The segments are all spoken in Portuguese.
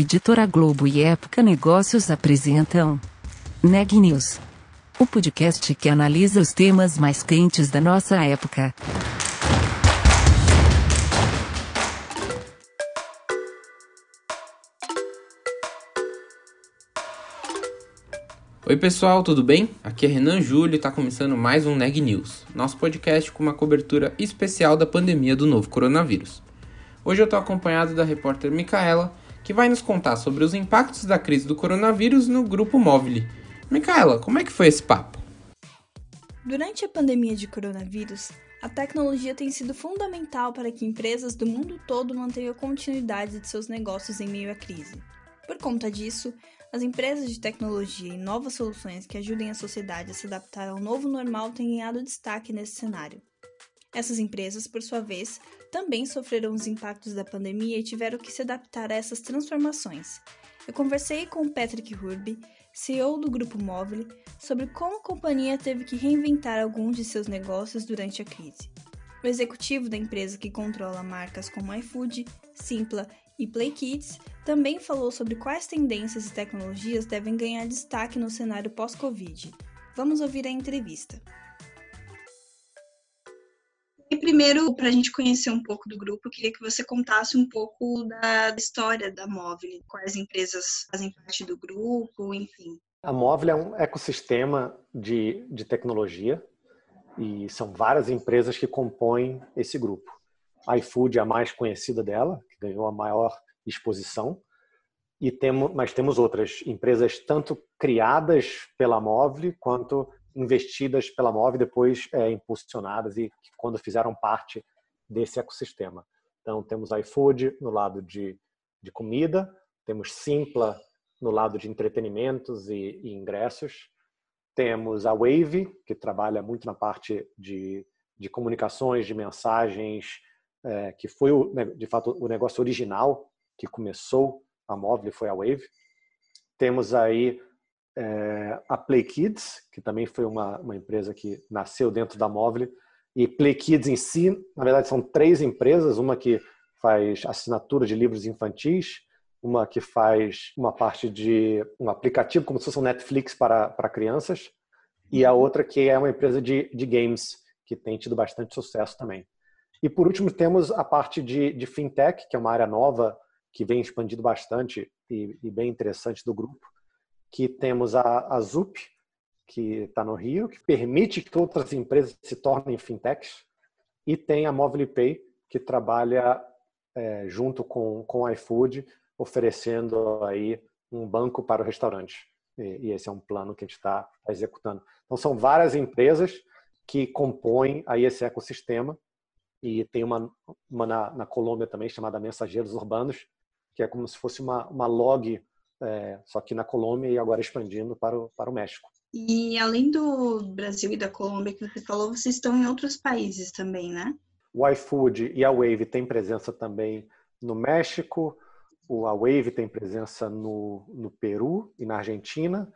Editora Globo e Época Negócios apresentam Neg News, o podcast que analisa os temas mais quentes da nossa época. Oi pessoal, tudo bem? Aqui é Renan Júlio e está começando mais um Neg News, nosso podcast com uma cobertura especial da pandemia do novo coronavírus. Hoje eu estou acompanhado da repórter Micaela, que vai nos contar sobre os impactos da crise do coronavírus no grupo Móvel. Micaela, como é que foi esse papo? Durante a pandemia de coronavírus, a tecnologia tem sido fundamental para que empresas do mundo todo mantenham a continuidade de seus negócios em meio à crise. Por conta disso, as empresas de tecnologia e novas soluções que ajudem a sociedade a se adaptar ao novo normal têm ganhado destaque nesse cenário. Essas empresas, por sua vez, também sofreram os impactos da pandemia e tiveram que se adaptar a essas transformações. Eu conversei com Patrick Hurby, CEO do Grupo Móvel, sobre como a companhia teve que reinventar alguns de seus negócios durante a crise. O executivo da empresa que controla marcas como iFood, Simpla e Play Kids também falou sobre quais tendências e tecnologias devem ganhar destaque no cenário pós-Covid. Vamos ouvir a entrevista. E primeiro, para a gente conhecer um pouco do grupo, eu queria que você contasse um pouco da história da Móvel, quais empresas fazem parte do grupo, enfim. A Móvel é um ecossistema de, de tecnologia e são várias empresas que compõem esse grupo. A iFood é a mais conhecida dela, que ganhou a maior exposição, e temos, mas temos outras empresas tanto criadas pela Móvel quanto investidas pela Move e depois é, impulsionadas e quando fizeram parte desse ecossistema. Então, temos iFood no lado de, de comida, temos Simpla no lado de entretenimentos e, e, ingressos, temos a Wave, que trabalha muito na parte de, de comunicações, de mensagens, é, que foi, o, de fato, o negócio original que começou a Move, foi a Wave. Temos aí é, a Play Kids, que também foi uma, uma empresa que nasceu dentro da Móvel, e Play Kids em si, na verdade, são três empresas, uma que faz assinatura de livros infantis, uma que faz uma parte de um aplicativo como se fosse um Netflix para, para crianças, e a outra que é uma empresa de, de games, que tem tido bastante sucesso também. E por último, temos a parte de, de fintech, que é uma área nova que vem expandindo bastante e, e bem interessante do grupo, que temos a, a ZUP, que está no Rio, que permite que outras empresas se tornem fintechs, e tem a Mobile Pay, que trabalha é, junto com, com o iFood, oferecendo aí um banco para o restaurante. E, e esse é um plano que a gente está tá executando. Então, são várias empresas que compõem aí esse ecossistema, e tem uma, uma na, na Colômbia também, chamada Mensageiros Urbanos, que é como se fosse uma, uma log é, só que na Colômbia e agora expandindo para o, para o México. E além do Brasil e da Colômbia que você falou, vocês estão em outros países também, né? O iFood e a Wave têm presença também no México, a Wave tem presença no, no Peru e na Argentina,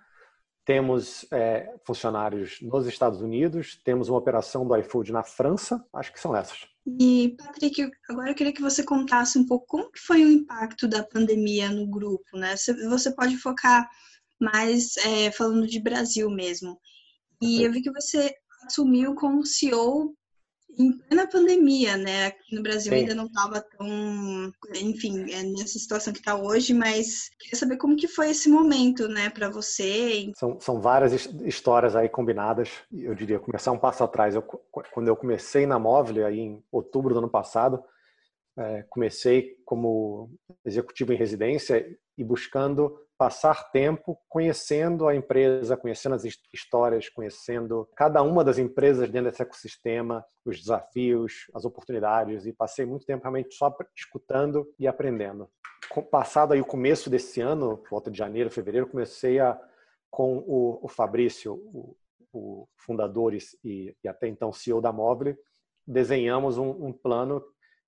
temos é, funcionários nos Estados Unidos, temos uma operação do iFood na França, acho que são essas. E, Patrick, agora eu queria que você contasse um pouco como foi o impacto da pandemia no grupo, né? Você pode focar mais é, falando de Brasil mesmo. E eu vi que você assumiu como CEO em plena pandemia, né? Aqui no Brasil Sim. ainda não estava tão, enfim, é nessa situação que está hoje, mas queria saber como que foi esse momento, né, para você. São, são várias histórias aí combinadas. Eu diria começar um passo atrás. Eu, quando eu comecei na Móvel aí em outubro do ano passado, é, comecei como executivo em residência e buscando passar tempo conhecendo a empresa, conhecendo as histórias, conhecendo cada uma das empresas dentro desse ecossistema, os desafios, as oportunidades e passei muito tempo realmente só escutando e aprendendo. Passado aí o começo desse ano, volta de janeiro, fevereiro, comecei a com o, o Fabrício, o, o fundador e, e, até então CEO da Mobile, desenhamos um, um plano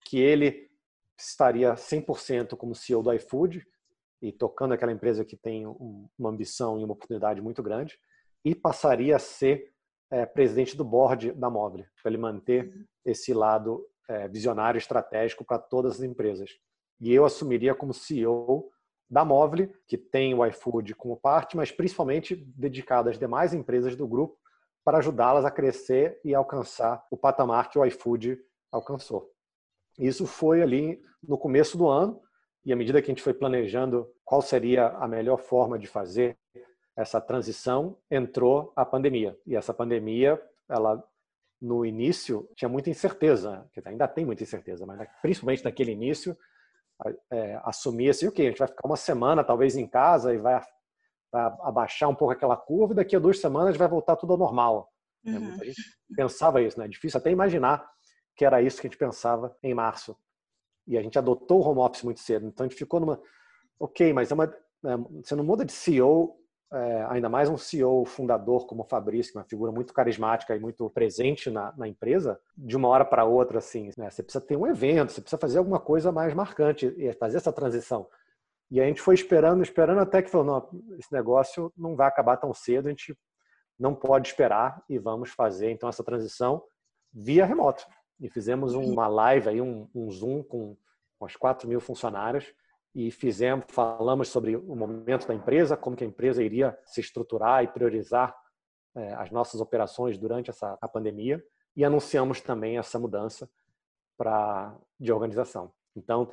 que ele estaria 100% como CEO do iFood, e tocando aquela empresa que tem uma ambição e uma oportunidade muito grande, e passaria a ser é, presidente do board da Móvel, para ele manter uhum. esse lado é, visionário estratégico para todas as empresas. E eu assumiria como CEO da Móvel, que tem o iFood como parte, mas principalmente dedicado às demais empresas do grupo para ajudá-las a crescer e alcançar o patamar que o iFood alcançou. Isso foi ali no começo do ano, e à medida que a gente foi planejando qual seria a melhor forma de fazer essa transição, entrou a pandemia. E essa pandemia, ela no início tinha muita incerteza, ainda tem muita incerteza, mas principalmente naquele início, é, assumia-se, ok, a gente vai ficar uma semana talvez em casa e vai, vai, abaixar um pouco aquela curva e daqui a duas semanas vai voltar tudo ao normal. Né? Uhum. A gente pensava isso, né? É difícil até imaginar que era isso que a gente pensava em março. E a gente adotou o home office muito cedo, então a gente ficou numa, ok, mas é uma, é, você não muda de CEO é, ainda mais um CEO fundador como o Fabrício, é uma figura muito carismática e muito presente na, na empresa, de uma hora para outra, assim, né? você precisa ter um evento, você precisa fazer alguma coisa mais marcante e fazer essa transição. E a gente foi esperando, esperando até que falou, não, esse negócio não vai acabar tão cedo, a gente não pode esperar e vamos fazer então essa transição via remoto. E fizemos uma live aí, um, um Zoom com, as 4 mil funcionários e fizemos, falamos sobre o momento da empresa, como que a empresa iria se estruturar e priorizar é, as nossas operações durante essa a pandemia e anunciamos também essa mudança para de organização. Então,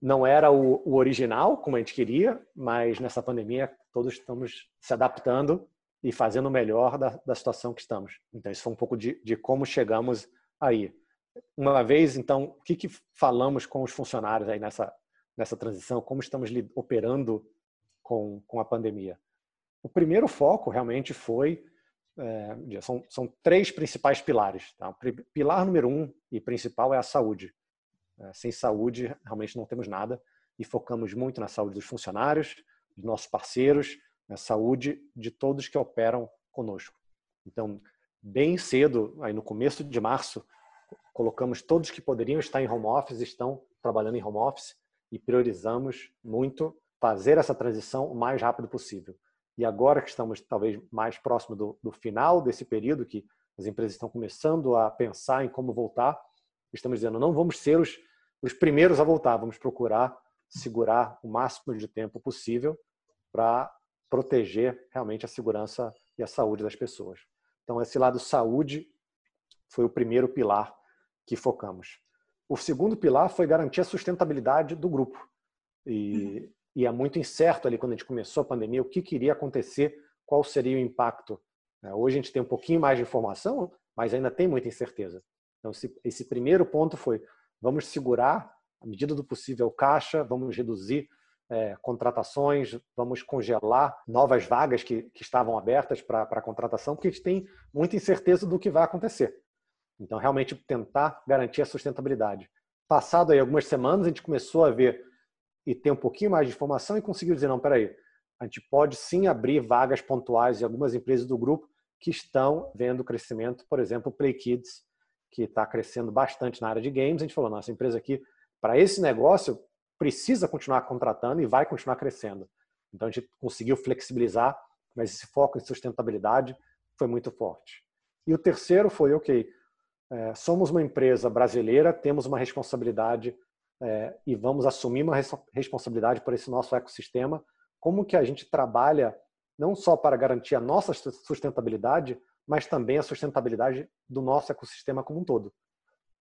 não era o, o, original como a gente queria, mas nessa pandemia todos estamos se adaptando e fazendo o melhor da, da situação que estamos. Então, isso foi um pouco de, de como chegamos aí. Uma vez, então, o que, que falamos com os funcionários aí nessa nessa transição, como estamos operando com, com a pandemia. O primeiro foco realmente foi é, são, são três principais pilares. Tá? Pilar número um e principal é a saúde. É, sem saúde, realmente não temos nada e focamos muito na saúde dos funcionários, dos nossos parceiros, na saúde de todos que operam conosco. Então, bem cedo, aí no começo de março, colocamos todos que poderiam estar em home office estão trabalhando em home office e priorizamos muito fazer essa transição o mais rápido possível. E agora que estamos talvez mais próximo do, do final desse período, que as empresas estão começando a pensar em como voltar, estamos dizendo não vamos ser os, os primeiros a voltar, vamos procurar segurar o máximo de tempo possível para proteger realmente a segurança e a saúde das pessoas. Então, esse lado saúde foi o primeiro pilar que focamos. O segundo pilar foi garantir a sustentabilidade do grupo. E, uhum. e, é muito incerto ali quando a gente começou a pandemia o que queria acontecer, qual seria o impacto. É, hoje a gente tem um pouquinho mais de informação, mas ainda tem muita incerteza. Então, esse, primeiro ponto foi: vamos segurar, à medida do possível, o caixa, vamos reduzir é, contratações, vamos congelar novas vagas que, que estavam abertas para a contratação, porque a gente tem muita incerteza do que vai acontecer. Então, realmente tentar garantir a sustentabilidade. Passado aí algumas semanas, a gente começou a ver e ter um pouquinho mais de informação e conseguiu dizer, não, peraí, a gente pode sim abrir vagas pontuais em algumas empresas do grupo que estão vendo crescimento, por exemplo, Play Kids, que está crescendo bastante na área de games. A gente falou, nossa empresa aqui, para esse negócio, precisa continuar contratando e vai continuar crescendo. Então, a gente conseguiu flexibilizar, mas esse foco em sustentabilidade foi muito forte. E o terceiro foi, ok, é, somos uma empresa brasileira, temos uma responsabilidade é, e vamos assumir uma res responsabilidade por esse nosso ecossistema. Como que a gente trabalha não só para garantir a nossa sustentabilidade, mas também a sustentabilidade do nosso ecossistema como um todo.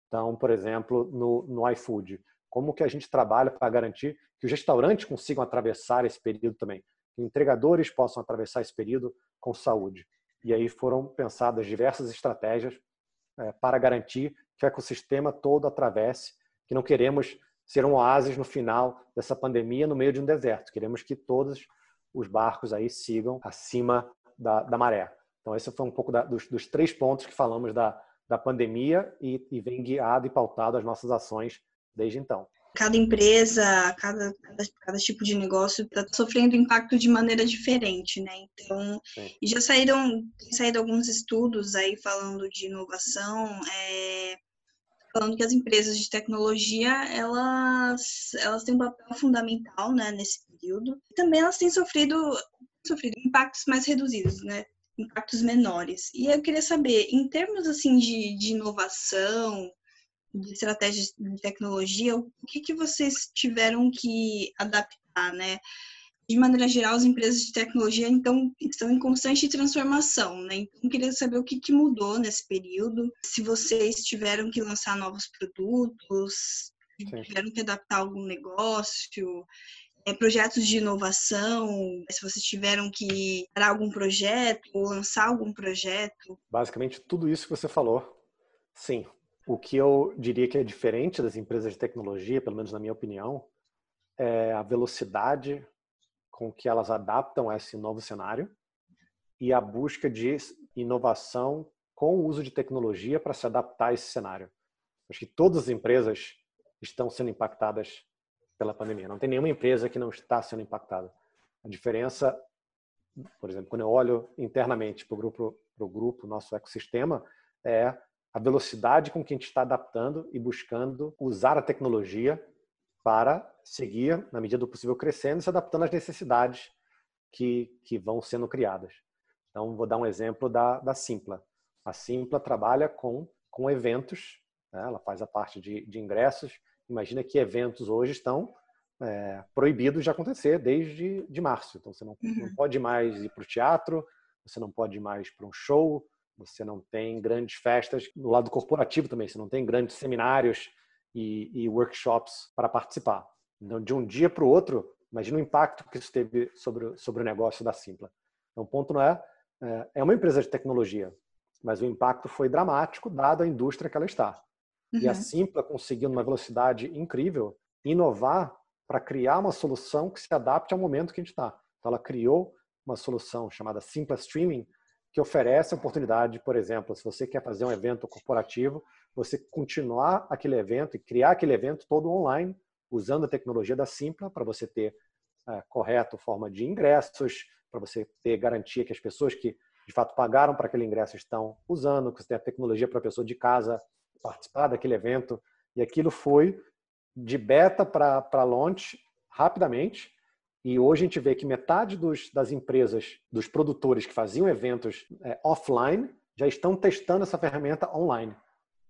Então, por exemplo, no, no iFood, como que a gente trabalha para garantir que os restaurantes consigam atravessar esse período também, que entregadores possam atravessar esse período com saúde. E aí foram pensadas diversas estratégias é, para garantir que o ecossistema todo atravesse, que não queremos ser um oásis no final dessa pandemia no meio de um deserto. Queremos que todos os barcos aí sigam acima da, da maré. Então, esse foi um pouco da, dos, dos, três pontos que falamos da, da pandemia e, e vem guiado e pautado as nossas ações desde então cada empresa, cada, cada, cada, tipo de negócio está sofrendo impacto de maneira diferente, né? Então, e já saíram, saíram alguns estudos aí falando de inovação, é, falando que as empresas de tecnologia, elas, elas têm um papel fundamental, né, nesse período. E também elas têm sofrido, sofrido impactos mais reduzidos, né? Impactos menores. E eu queria saber, em termos, assim, de, de inovação, de estratégias de tecnologia, o que, que vocês tiveram que adaptar né? De maneira geral, as empresas de tecnologia então estão em constante transformação, né? Então, queria saber o que, que mudou nesse período, se vocês tiveram que lançar novos produtos, Sim. tiveram que adaptar algum negócio, é, projetos de inovação, se vocês tiveram que parar algum projeto ou lançar algum projeto? Basicamente, tudo isso que você falou, sim. O que eu diria que é diferente das empresas de tecnologia, pelo menos na minha opinião, é a velocidade com que elas adaptam a esse novo cenário e a busca de inovação com o uso de tecnologia para se adaptar a esse cenário. Acho que todas as empresas estão sendo impactadas pela pandemia. Não tem nenhuma empresa que não está sendo impactada. A diferença, por exemplo, quando eu olho internamente para o grupo, para o grupo, nosso ecossistema, é a velocidade com que a gente está adaptando e buscando usar a tecnologia para seguir, na medida do possível, crescendo e se adaptando às necessidades que, que vão sendo criadas. Então, vou dar um exemplo da, da Simpla. A Simpla trabalha com, com eventos, né? ela faz a parte de, de ingressos Imagina que eventos hoje estão é, proibidos de acontecer desde de março. Então você não, uhum. não pode mais ir para o teatro, você não pode ir mais para um show, você não tem grandes festas no lado corporativo também, você não tem grandes seminários e, e workshops para participar. Então, de um dia para o outro, imagina o impacto que isso teve sobre, sobre o negócio da Simpla. Então, o ponto não é, é, é uma empresa de tecnologia, mas o impacto foi dramático dado a indústria que ela está. Uhum. E a uhum. Simpla conseguiu, numa velocidade incrível, inovar para criar uma solução que se adapte ao momento que a gente está. Então, ela criou uma solução chamada Simpla Streaming, que oferece a oportunidade, por exemplo, se você quer fazer um evento corporativo, você continuar aquele evento e criar aquele evento todo online, usando a tecnologia da Simpla para você ter é, correto forma de ingressos, para você ter garantia que as pessoas que de fato pagaram para aquele ingresso estão usando, que você tem a tecnologia para a pessoa de casa participar daquele evento. E aquilo foi de beta para launch rapidamente. E hoje a gente vê que metade dos, das empresas, dos produtores que faziam eventos é, offline, já estão testando essa ferramenta online.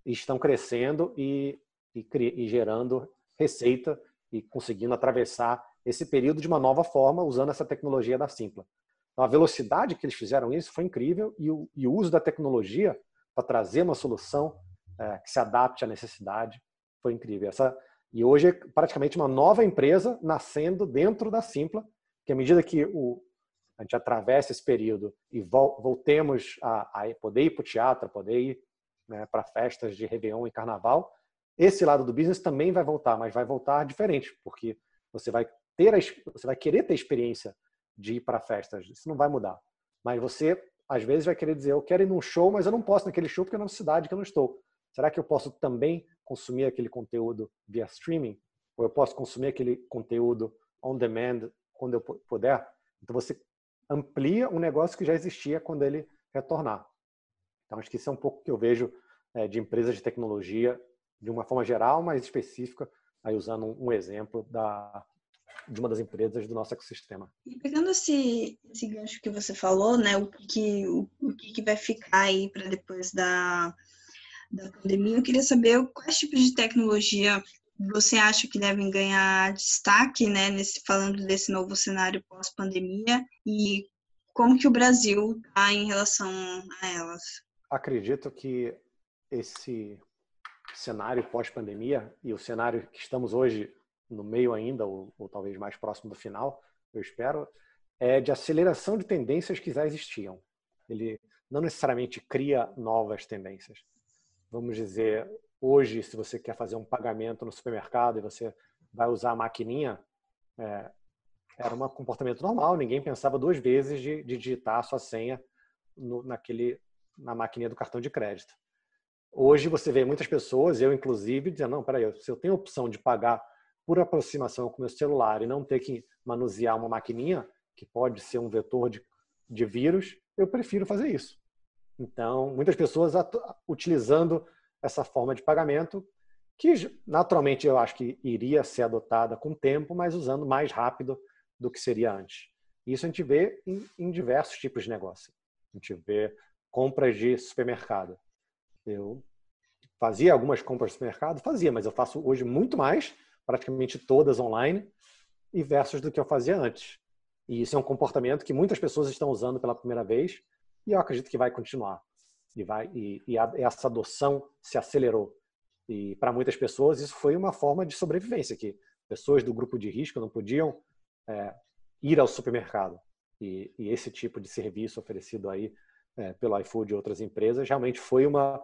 E estão crescendo e, e, e gerando receita e conseguindo atravessar esse período de uma nova forma usando essa tecnologia da Simpla. Então, a velocidade que eles fizeram isso foi incrível e o, e o uso da tecnologia para trazer uma solução é, que se adapte à necessidade. Foi incrível. Essa, e hoje é praticamente uma nova empresa nascendo dentro da Simpla, que à medida que o, a gente atravessa esse período e voltemos a, a poder ir para o teatro, poder ir né, para festas de Réveillon e Carnaval, esse lado do business também vai voltar, mas vai voltar diferente, porque você vai ter a, você vai querer ter experiência de ir para festas, isso não vai mudar. Mas você às vezes vai querer dizer, eu quero ir num show, mas eu não posso naquele show porque é na cidade que eu não estou. Será que eu posso também consumir aquele conteúdo via streaming? Ou eu posso consumir aquele conteúdo on demand quando eu puder? Então você amplia um negócio que já existia quando ele retornar. Então acho que isso é um pouco que eu vejo é, de empresas de tecnologia de uma forma geral, mais específica, aí usando um exemplo da, de uma das empresas do nosso ecossistema. E pegando esse, esse gancho que você falou, né, o que, o, o que vai ficar aí para depois da, da pandemia, eu queria saber quais tipos de tecnologia você acha que devem ganhar destaque, né, nesse, falando desse novo cenário pós-pandemia e como que o Brasil está em relação a elas? Acredito que esse cenário pós-pandemia e o cenário que estamos hoje no meio ainda, ou, ou, talvez mais próximo do final, eu espero, é de aceleração de tendências que já existiam. Ele não necessariamente cria novas tendências, vamos dizer, hoje, se você quer fazer um pagamento no supermercado e você vai usar a maquininha, é, era um comportamento normal, ninguém pensava duas vezes de, de digitar a sua senha no, naquele, na maquininha do cartão de crédito. Hoje você vê muitas pessoas, eu inclusive, dizendo, não, peraí, se eu tenho a opção de pagar por aproximação com meu celular e não ter que manusear uma maquininha, que pode ser um vetor de, de vírus, eu prefiro fazer isso. Então, muitas pessoas utilizando essa forma de pagamento, que naturalmente eu acho que iria ser adotada com o tempo, mas usando mais rápido do que seria antes. Isso a gente vê em, em diversos tipos de negócio. A gente vê compras de supermercado. Eu fazia algumas compras de supermercado, fazia, mas eu faço hoje muito mais, praticamente todas online. e versus do que eu fazia antes. E isso é um comportamento que muitas pessoas estão usando pela primeira vez e eu acredito que vai continuar. E, vai, e, e a, essa adoção se acelerou. E para muitas pessoas isso foi uma forma de sobrevivência, que pessoas do grupo de risco não podiam é, ir ao supermercado. E, e, esse tipo de serviço oferecido aí é, pelo iFood e outras empresas realmente foi uma,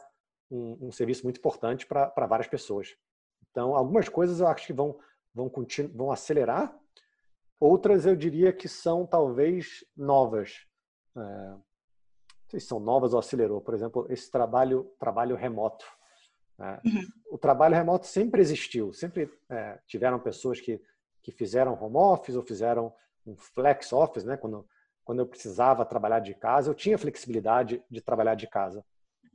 um, um serviço muito importante para várias pessoas. Então, algumas coisas eu acho que vão, vão, vão acelerar, outras eu diria que são talvez novas. É, sei se são novas ou acelerou. Por exemplo, esse trabalho, trabalho remoto. É, uhum. O trabalho remoto sempre existiu, sempre é, tiveram pessoas que, que fizeram home office ou fizeram um flex office, né? Quando, quando eu precisava trabalhar de casa, eu tinha flexibilidade de trabalhar de casa.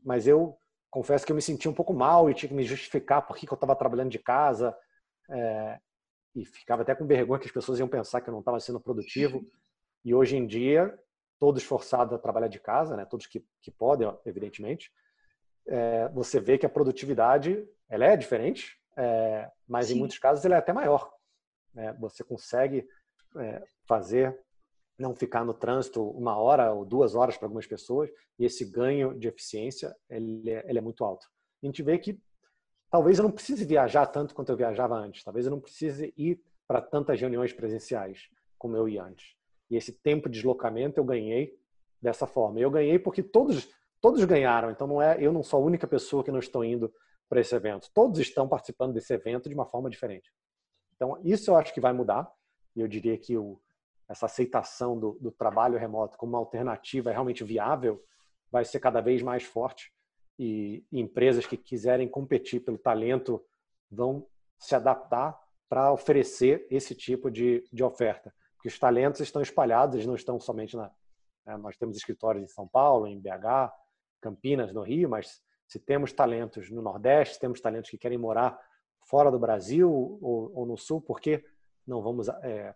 Mas eu confesso que eu me sentia um pouco mal e tinha que me justificar por que, eu estava trabalhando de casa. É, e ficava até com vergonha que as pessoas iam pensar que eu não estava sendo produtivo. E hoje em dia, todos forçados a trabalhar de casa, né? todos que, que podem, evidentemente, é, você vê que a produtividade ela é diferente, é, mas Sim. em muitos casos ela é até maior. Né? Você consegue é, fazer não ficar no trânsito uma hora ou duas horas para algumas pessoas e esse ganho de eficiência ele é, ele é muito alto. A gente vê que talvez eu não precise viajar tanto quanto eu viajava antes, talvez eu não precise ir para tantas reuniões presenciais como eu ia antes. E esse tempo de deslocamento eu ganhei dessa forma. Eu ganhei porque todos todos ganharam, então não é eu não sou a única pessoa que não estou indo para esse evento. Todos estão participando desse evento de uma forma diferente. Então isso eu acho que vai mudar. E eu diria que o, essa aceitação do, do trabalho remoto como uma alternativa realmente viável vai ser cada vez mais forte e, e empresas que quiserem competir pelo talento vão se adaptar para oferecer esse tipo de, de oferta. Porque os talentos estão espalhados, eles não estão somente na. Né, nós temos escritórios em São Paulo, em BH, Campinas, no Rio, mas se temos talentos no Nordeste, temos talentos que querem morar fora do Brasil ou, ou no Sul, por que não vamos é,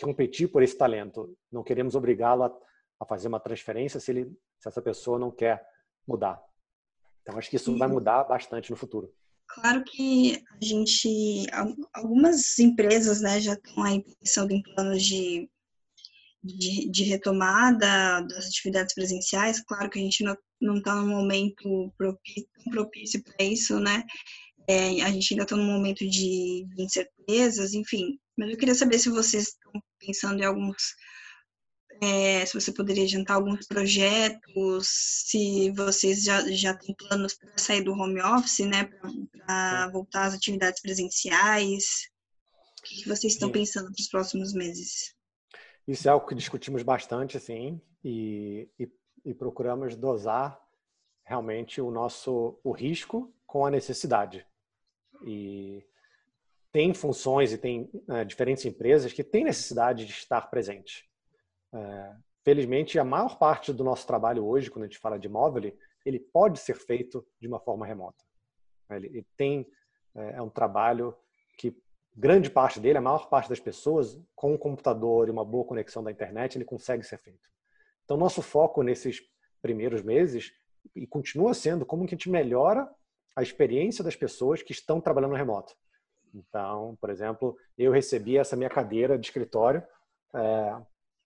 competir por esse talento. Não queremos obrigá-lo a, a, fazer uma transferência se, ele, se essa pessoa não quer mudar. Então, acho que isso vai mudar bastante no futuro. Claro que a gente, algumas empresas, né, já estão aí pensando em planos de, de, de, retomada das atividades presenciais. Claro que a gente não está num momento propício, para isso, né? É, a gente ainda está num momento de incertezas, enfim. Mas eu queria saber se vocês estão pensando em alguns. É, se você poderia adiantar alguns projetos, se vocês já, já têm planos para sair do home office, né, para voltar às atividades presenciais. O que vocês estão pensando para os próximos meses? Isso é algo que discutimos bastante, assim, e, e, e procuramos dosar realmente o nosso o risco com a necessidade. E tem funções e tem é, diferentes empresas que têm necessidade de estar presente. É, felizmente, a maior parte do nosso trabalho hoje, quando a gente fala de móvel, ele pode ser feito de uma forma remota. Ele, ele tem é, é um trabalho que grande parte dele, a maior parte das pessoas, com um computador e uma boa conexão da internet, ele consegue ser feito. Então, nosso foco nesses primeiros meses e continua sendo como que a gente melhora a experiência das pessoas que estão trabalhando remoto. Então, por exemplo, eu recebi essa minha cadeira de escritório é,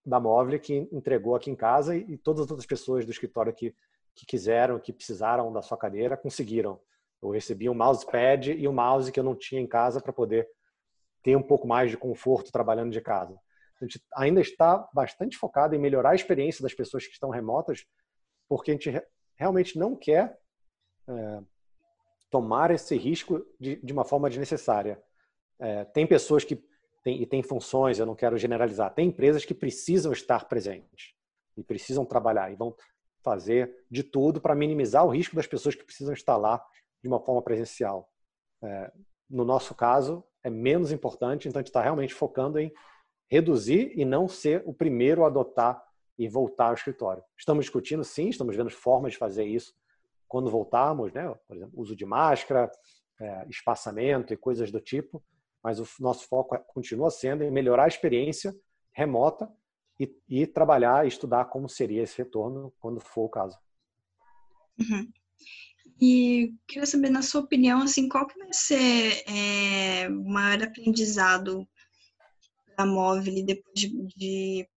da Móvel que entregou aqui em casa e, todas as outras pessoas do escritório que, que quiseram, que precisaram da sua cadeira, conseguiram. Eu recebi um mousepad e um mouse que eu não tinha em casa para poder ter um pouco mais de conforto trabalhando de casa. A gente ainda está bastante focado em melhorar a experiência das pessoas que estão remotas, porque a gente realmente não quer é, tomar esse risco de, de uma forma desnecessária. É, tem pessoas que têm, e tem funções, eu não quero generalizar, tem empresas que precisam estar presentes e precisam trabalhar e vão fazer de tudo para minimizar o risco das pessoas que precisam estar lá de uma forma presencial. É, no nosso caso, é menos importante, então a gente está realmente focando em reduzir e não ser o primeiro a adotar e voltar ao escritório. Estamos discutindo, sim, estamos vendo formas de fazer isso quando voltarmos, né? Por exemplo, uso de máscara, é, espaçamento e coisas do tipo. Mas o nosso foco é, continua sendo em melhorar a experiência remota e, e trabalhar e estudar como seria esse retorno quando for o caso. Uhum. E queria saber, na sua opinião, assim, qual que vai ser é, o maior aprendizado da Móvel depois de, de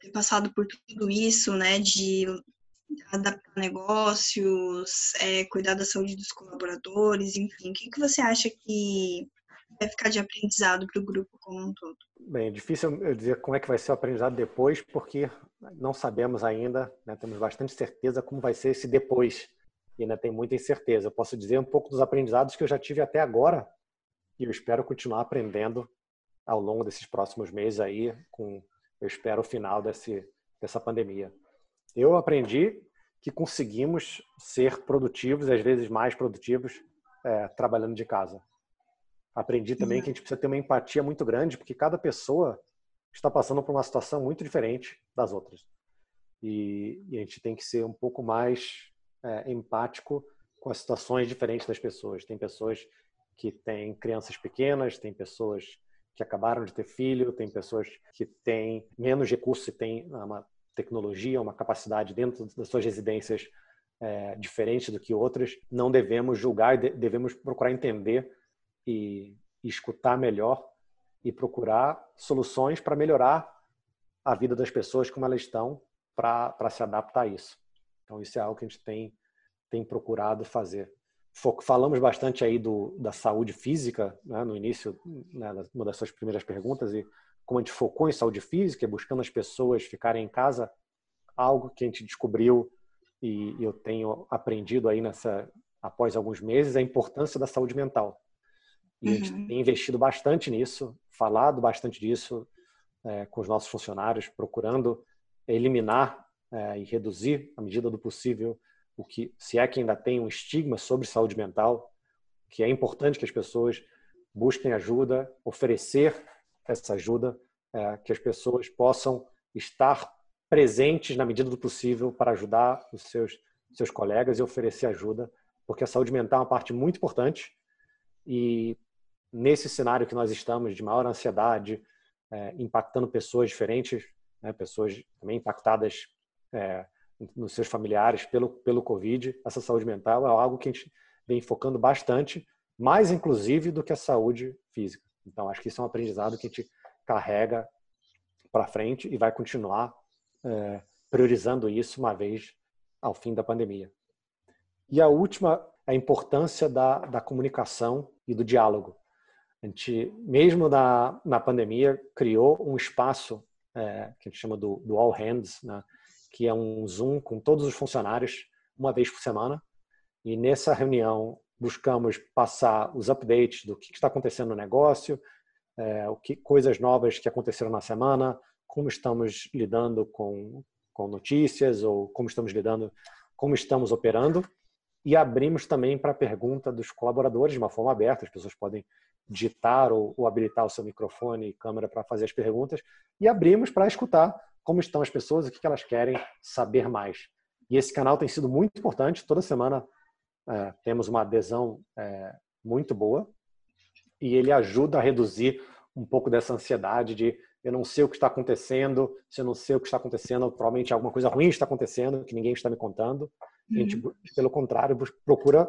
ter passado por tudo isso, né, de adaptar negócios, é, cuidar da saúde dos colaboradores, enfim, o que, que você acha que vai ficar de aprendizado para o grupo como um todo? Bem, é difícil eu dizer como é que vai ser o aprendizado depois, porque não sabemos ainda, né, temos bastante certeza como vai ser esse depois, e ainda tem muita incerteza. Eu posso dizer um pouco dos aprendizados que eu já tive até agora, e eu espero continuar aprendendo ao longo desses próximos meses aí, com, eu espero, o final desse, dessa pandemia. Eu aprendi que conseguimos ser produtivos, às vezes mais produtivos, é, trabalhando de casa. Aprendi também que a gente precisa ter uma empatia muito grande, porque cada pessoa está passando por uma situação muito diferente das outras. E, e a gente tem que ser um pouco mais é, empático com as situações diferentes das pessoas. Tem pessoas que têm crianças pequenas, tem pessoas que acabaram de ter filho, tem pessoas que têm menos recursos e têm uma tecnologia, uma capacidade dentro das suas residências é, diferente do que outras. Não devemos julgar, devemos procurar entender e, e escutar melhor e procurar soluções para melhorar a vida das pessoas como elas estão para se adaptar a isso. Então isso é algo que a gente tem tem procurado fazer. Falamos bastante aí do, da saúde física né, no início, né, uma das suas primeiras perguntas e como a gente focou em saúde física, buscando as pessoas ficarem em casa, algo que a gente descobriu e eu tenho aprendido aí nessa após alguns meses a importância da saúde mental. E uhum. a gente uhum. tem investido bastante nisso, falado bastante disso é, com os nossos funcionários, procurando eliminar é, e reduzir, à medida do possível, o que, se é que ainda tem um estigma sobre saúde mental, que é importante que as pessoas busquem ajuda, oferecer essa ajuda, é, que as pessoas possam estar presentes na medida do possível para ajudar os seus seus colegas e oferecer ajuda, porque a saúde mental é uma parte muito importante e nesse cenário que nós estamos de maior ansiedade, é, impactando pessoas diferentes, né, pessoas também impactadas é, nos seus familiares pelo, pelo Covid, essa saúde mental é algo que a gente vem focando bastante, mais inclusive do que a saúde física. Então, acho que isso é um aprendizado que a gente carrega para frente e vai continuar é, priorizando isso uma vez ao fim da pandemia. E a última, a importância da, da comunicação e do diálogo. A gente, mesmo na, na pandemia, criou um espaço é, que a gente chama do, do All Hands, né? que é um Zoom com todos os funcionários, uma vez por semana. E nessa reunião buscamos passar os updates do que está acontecendo no negócio, é, o que coisas novas que aconteceram na semana, como estamos lidando com, com notícias ou como estamos lidando, como estamos operando. E abrimos também para a pergunta dos colaboradores de uma forma aberta. As pessoas podem digitar ou, ou habilitar o seu microfone e câmera para fazer as perguntas e abrimos para escutar como estão as pessoas, o que elas querem saber mais. E esse canal tem sido muito importante. Toda semana é, temos uma adesão é, muito boa e ele ajuda a reduzir um pouco dessa ansiedade de eu não sei o que está acontecendo, se eu não sei o que está acontecendo, provavelmente alguma coisa ruim está acontecendo que ninguém está me contando. A gente, uhum. pelo contrário, procura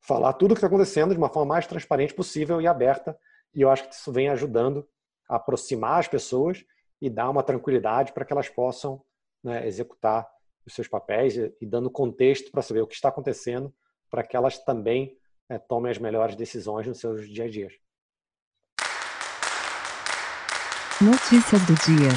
falar tudo o que está acontecendo de uma forma mais transparente possível e aberta. E eu acho que isso vem ajudando a aproximar as pessoas e dar uma tranquilidade para que elas possam né, executar os seus papéis e, e dando contexto para saber o que está acontecendo, para que elas também né, tomem as melhores decisões nos seus dia a dias. Notícias do dia.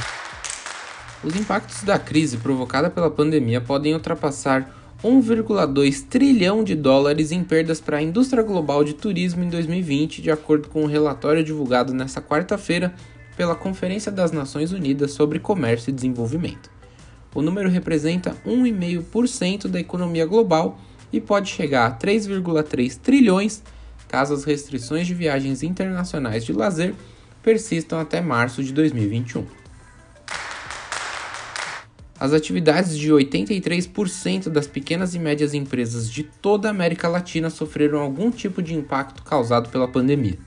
Os impactos da crise provocada pela pandemia podem ultrapassar 1,2 trilhão de dólares em perdas para a indústria global de turismo em 2020, de acordo com um relatório divulgado nesta quarta-feira pela Conferência das Nações Unidas sobre Comércio e Desenvolvimento. O número representa 1,5% da economia global e pode chegar a 3,3 trilhões caso as restrições de viagens internacionais de lazer persistam até março de 2021. As atividades de 83% das pequenas e médias empresas de toda a América Latina sofreram algum tipo de impacto causado pela pandemia.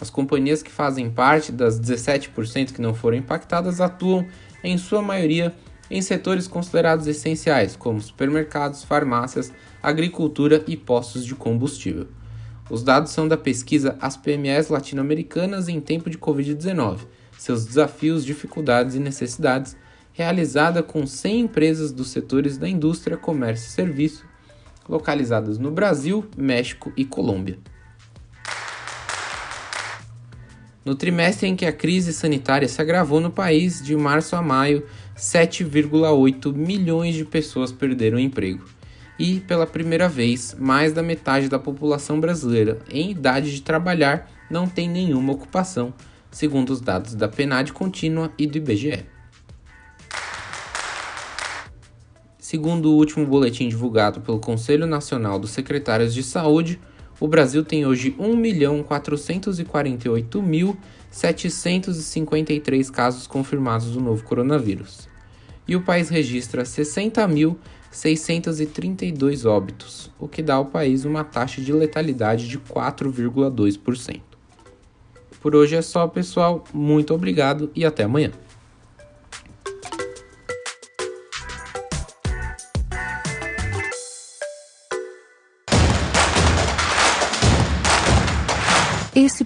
As companhias que fazem parte das 17% que não foram impactadas atuam, em sua maioria, em setores considerados essenciais, como supermercados, farmácias, agricultura e postos de combustível. Os dados são da pesquisa As PMEs Latino-Americanas em Tempo de Covid-19, seus desafios, dificuldades e necessidades, realizada com 100 empresas dos setores da indústria, comércio e serviço, localizadas no Brasil, México e Colômbia. No trimestre em que a crise sanitária se agravou no país, de março a maio, 7,8 milhões de pessoas perderam emprego. E, pela primeira vez, mais da metade da população brasileira em idade de trabalhar não tem nenhuma ocupação, segundo os dados da PNAD contínua e do IBGE. Segundo o último boletim divulgado pelo Conselho Nacional dos Secretários de Saúde, o Brasil tem hoje 1.448.753 casos confirmados do novo coronavírus. E o país registra 60.632 óbitos, o que dá ao país uma taxa de letalidade de 4,2%. Por hoje é só, pessoal. Muito obrigado e até amanhã.